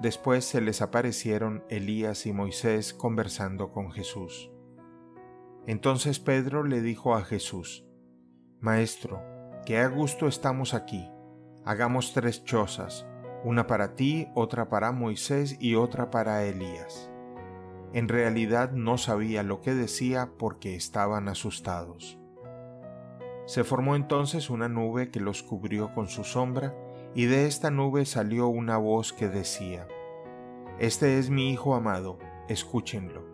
Después se les aparecieron Elías y Moisés conversando con Jesús. Entonces Pedro le dijo a Jesús, Maestro, que a gusto estamos aquí. Hagamos tres chozas, una para ti, otra para Moisés y otra para Elías. En realidad no sabía lo que decía porque estaban asustados. Se formó entonces una nube que los cubrió con su sombra, y de esta nube salió una voz que decía, Este es mi Hijo amado, escúchenlo.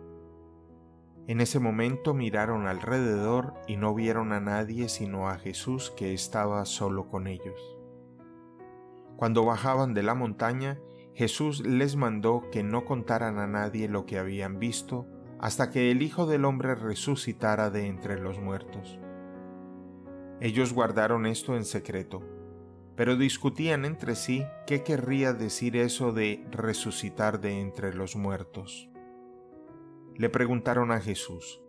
En ese momento miraron alrededor y no vieron a nadie sino a Jesús que estaba solo con ellos. Cuando bajaban de la montaña, Jesús les mandó que no contaran a nadie lo que habían visto hasta que el Hijo del Hombre resucitara de entre los muertos. Ellos guardaron esto en secreto pero discutían entre sí qué querría decir eso de resucitar de entre los muertos. Le preguntaron a Jesús,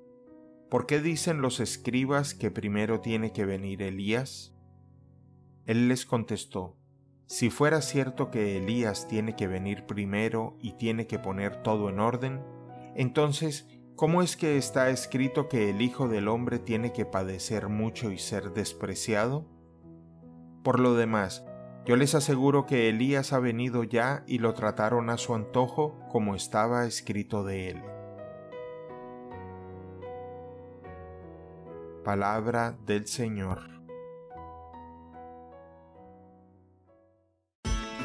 ¿por qué dicen los escribas que primero tiene que venir Elías? Él les contestó, si fuera cierto que Elías tiene que venir primero y tiene que poner todo en orden, entonces, ¿cómo es que está escrito que el Hijo del Hombre tiene que padecer mucho y ser despreciado? Por lo demás, yo les aseguro que Elías ha venido ya y lo trataron a su antojo como estaba escrito de él. Palabra del Señor.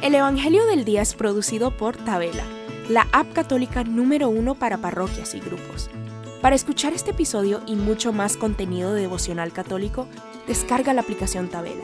El Evangelio del Día es producido por Tabela, la app católica número uno para parroquias y grupos. Para escuchar este episodio y mucho más contenido devocional católico, descarga la aplicación Tabela